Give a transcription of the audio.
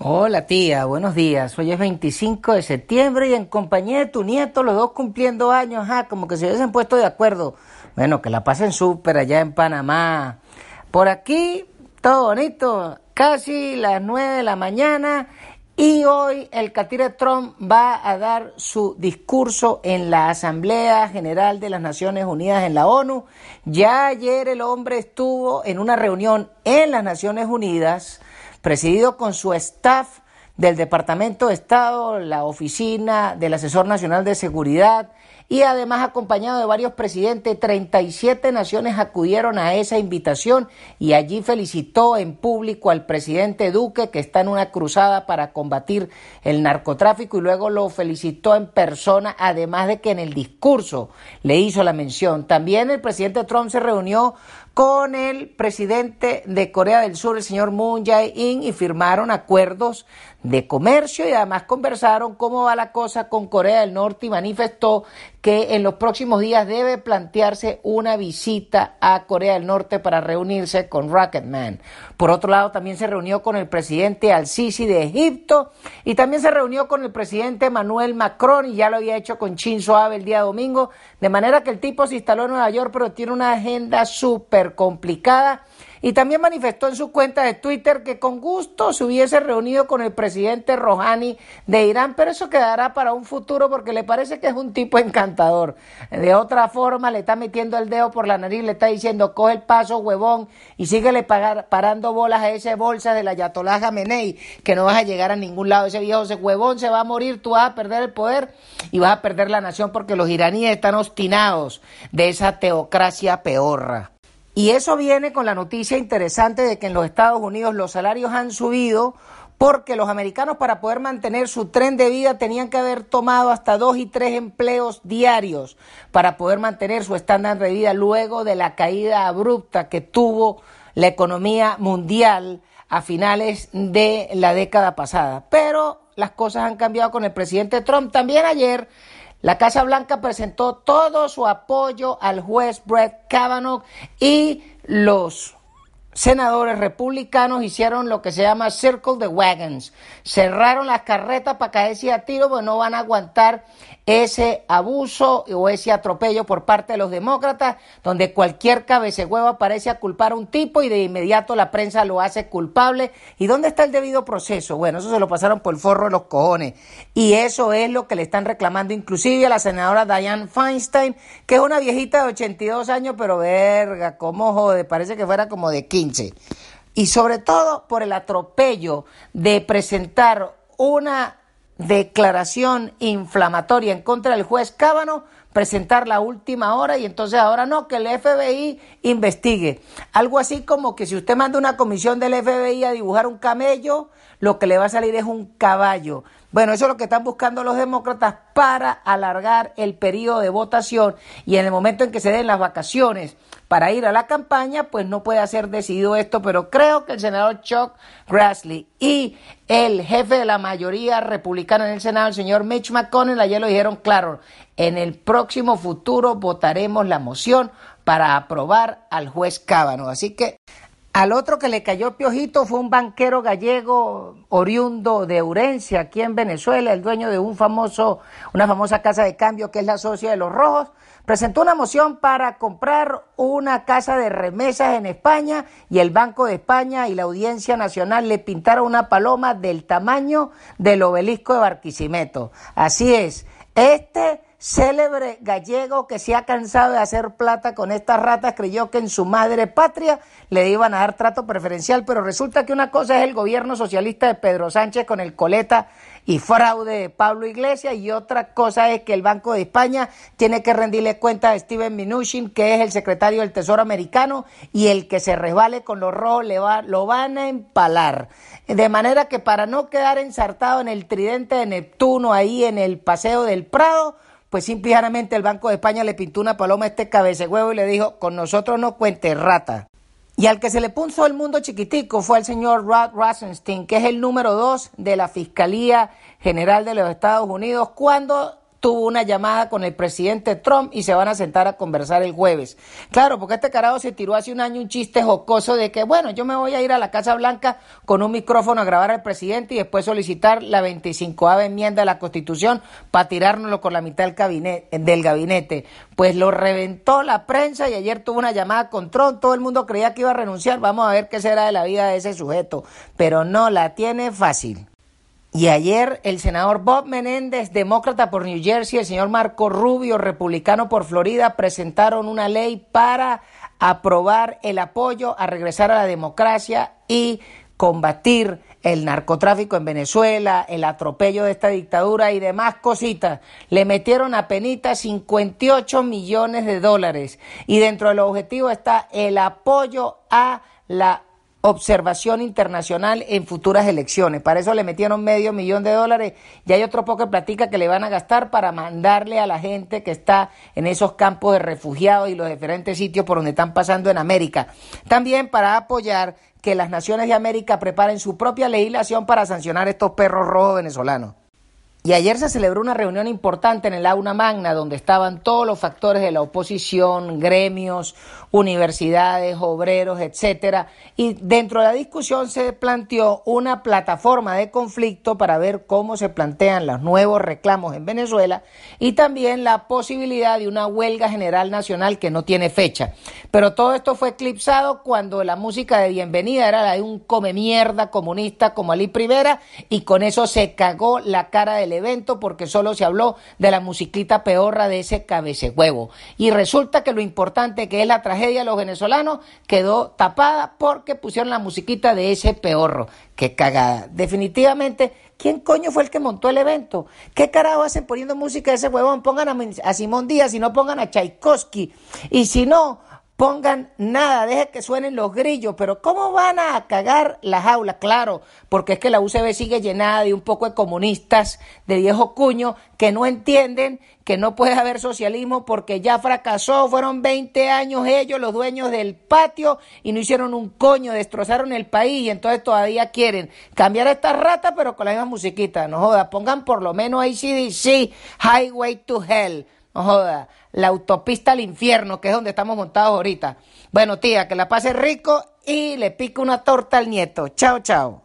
Hola tía, buenos días. Hoy es 25 de septiembre y en compañía de tu nieto, los dos cumpliendo años, ajá, como que se hubiesen puesto de acuerdo. Bueno, que la pasen súper allá en Panamá. Por aquí, todo bonito, casi las 9 de la mañana y hoy el catire Trump va a dar su discurso en la Asamblea General de las Naciones Unidas en la ONU. Ya ayer el hombre estuvo en una reunión en las Naciones Unidas presidido con su staff del Departamento de Estado, la oficina del Asesor Nacional de Seguridad y además acompañado de varios presidentes, 37 naciones acudieron a esa invitación y allí felicitó en público al presidente Duque que está en una cruzada para combatir el narcotráfico y luego lo felicitó en persona, además de que en el discurso le hizo la mención. También el presidente Trump se reunió con el presidente de Corea del Sur, el señor Moon Jae-in, y firmaron acuerdos de comercio y además conversaron cómo va la cosa con Corea del Norte y manifestó que en los próximos días debe plantearse una visita a Corea del Norte para reunirse con Rocketman. Por otro lado, también se reunió con el presidente Al-Sisi de Egipto y también se reunió con el presidente Manuel Macron y ya lo había hecho con Shinzo Abe el día domingo, de manera que el tipo se instaló en Nueva York, pero tiene una agenda súper complicada y también manifestó en su cuenta de Twitter que con gusto se hubiese reunido con el presidente Rouhani de Irán, pero eso quedará para un futuro porque le parece que es un tipo encantador. De otra forma, le está metiendo el dedo por la nariz, le está diciendo, coge el paso, huevón, y síguele parando bolas a ese bolsa de la Yatollah Jamenei, que no vas a llegar a ningún lado. Ese viejo, ese huevón se va a morir, tú vas a perder el poder y vas a perder la nación porque los iraníes están obstinados de esa teocracia peorra. Y eso viene con la noticia interesante de que en los Estados Unidos los salarios han subido porque los americanos para poder mantener su tren de vida tenían que haber tomado hasta dos y tres empleos diarios para poder mantener su estándar de vida luego de la caída abrupta que tuvo la economía mundial a finales de la década pasada. Pero las cosas han cambiado con el presidente Trump. También ayer la Casa Blanca presentó todo su apoyo al juez Brett Kavanaugh y los senadores republicanos hicieron lo que se llama Circle the Wagons. Cerraron las carretas para caerse a tiro, porque no van a aguantar ese abuso o ese atropello por parte de los demócratas, donde cualquier cabecehueva parece a culpar a un tipo y de inmediato la prensa lo hace culpable. ¿Y dónde está el debido proceso? Bueno, eso se lo pasaron por el forro de los cojones. Y eso es lo que le están reclamando inclusive a la senadora Diane Feinstein, que es una viejita de 82 años, pero verga, cómo jode, parece que fuera como de 15. Y sobre todo por el atropello de presentar una declaración inflamatoria en contra del juez Cábano, presentar la última hora y entonces ahora no, que el FBI investigue. Algo así como que si usted manda una comisión del FBI a dibujar un camello, lo que le va a salir es un caballo. Bueno, eso es lo que están buscando los demócratas para alargar el periodo de votación y en el momento en que se den las vacaciones para ir a la campaña, pues no puede ser decidido esto, pero creo que el senador Chuck Grassley y el jefe de la mayoría republicana en el Senado, el señor Mitch McConnell, ayer lo dijeron claro, en el próximo futuro votaremos la moción para aprobar al juez Cábano. Así que al otro que le cayó piojito fue un banquero gallego oriundo de Urencia, aquí en Venezuela, el dueño de un famoso, una famosa casa de cambio que es la Socia de los Rojos, presentó una moción para comprar una casa de remesas en España y el Banco de España y la Audiencia Nacional le pintaron una paloma del tamaño del obelisco de Barquisimeto. Así es, este célebre gallego que se ha cansado de hacer plata con estas ratas, creyó que en su madre patria le iban a dar trato preferencial, pero resulta que una cosa es el gobierno socialista de Pedro Sánchez con el coleta y fraude de Pablo Iglesias y otra cosa es que el Banco de España tiene que rendirle cuenta a Steven Mnuchin, que es el secretario del Tesoro americano y el que se resbale con los rojos le va, lo van a empalar. De manera que para no quedar ensartado en el tridente de Neptuno ahí en el Paseo del Prado, pues simplemente el Banco de España le pintó una paloma a este cabecehuevo y le dijo, con nosotros no cuente rata. Y al que se le puso el mundo chiquitico fue el señor Rod Rosenstein, que es el número dos de la Fiscalía General de los Estados Unidos, cuando tuvo una llamada con el presidente Trump y se van a sentar a conversar el jueves. Claro, porque este carajo se tiró hace un año un chiste jocoso de que, bueno, yo me voy a ir a la Casa Blanca con un micrófono a grabar al presidente y después solicitar la 25 enmienda de la Constitución para tirárnoslo con la mitad del, gabinete, del gabinete. Pues lo reventó la prensa y ayer tuvo una llamada con Trump, todo el mundo creía que iba a renunciar, vamos a ver qué será de la vida de ese sujeto, pero no la tiene fácil. Y ayer el senador Bob Menéndez, demócrata por New Jersey, el señor Marco Rubio, republicano por Florida, presentaron una ley para aprobar el apoyo a regresar a la democracia y combatir el narcotráfico en Venezuela, el atropello de esta dictadura y demás cositas. Le metieron a penita 58 millones de dólares y dentro del objetivo está el apoyo a la observación internacional en futuras elecciones. Para eso le metieron medio millón de dólares y hay otro poco que platica que le van a gastar para mandarle a la gente que está en esos campos de refugiados y los diferentes sitios por donde están pasando en América. También para apoyar que las naciones de América preparen su propia legislación para sancionar estos perros rojos venezolanos. Y ayer se celebró una reunión importante en el aula magna donde estaban todos los factores de la oposición, gremios, universidades, obreros, etcétera, y dentro de la discusión se planteó una plataforma de conflicto para ver cómo se plantean los nuevos reclamos en Venezuela y también la posibilidad de una huelga general nacional que no tiene fecha. Pero todo esto fue eclipsado cuando la música de bienvenida era la de un come mierda comunista como Ali Primera y con eso se cagó la cara del evento porque solo se habló de la musiquita peorra de ese cabecehuevo. Y resulta que lo importante que es la tragedia de los venezolanos quedó tapada porque pusieron la musiquita de ese peorro. Qué cagada. Definitivamente, ¿quién coño fue el que montó el evento? ¿Qué carajo hacen poniendo música de ese huevón? Pongan a, a Simón Díaz y no pongan a Tchaikovsky. Y si no, pongan nada, deje que suenen los grillos, pero ¿cómo van a cagar las aulas? Claro, porque es que la UCB sigue llenada de un poco de comunistas de viejo cuño que no entienden que no puede haber socialismo porque ya fracasó, fueron 20 años ellos los dueños del patio y no hicieron un coño, destrozaron el país y entonces todavía quieren cambiar esta rata pero con la misma musiquita, no joda, pongan por lo menos ACDC, Highway to Hell joda, la autopista al infierno, que es donde estamos montados ahorita. Bueno, tía, que la pase rico y le pique una torta al nieto. Chao, chao.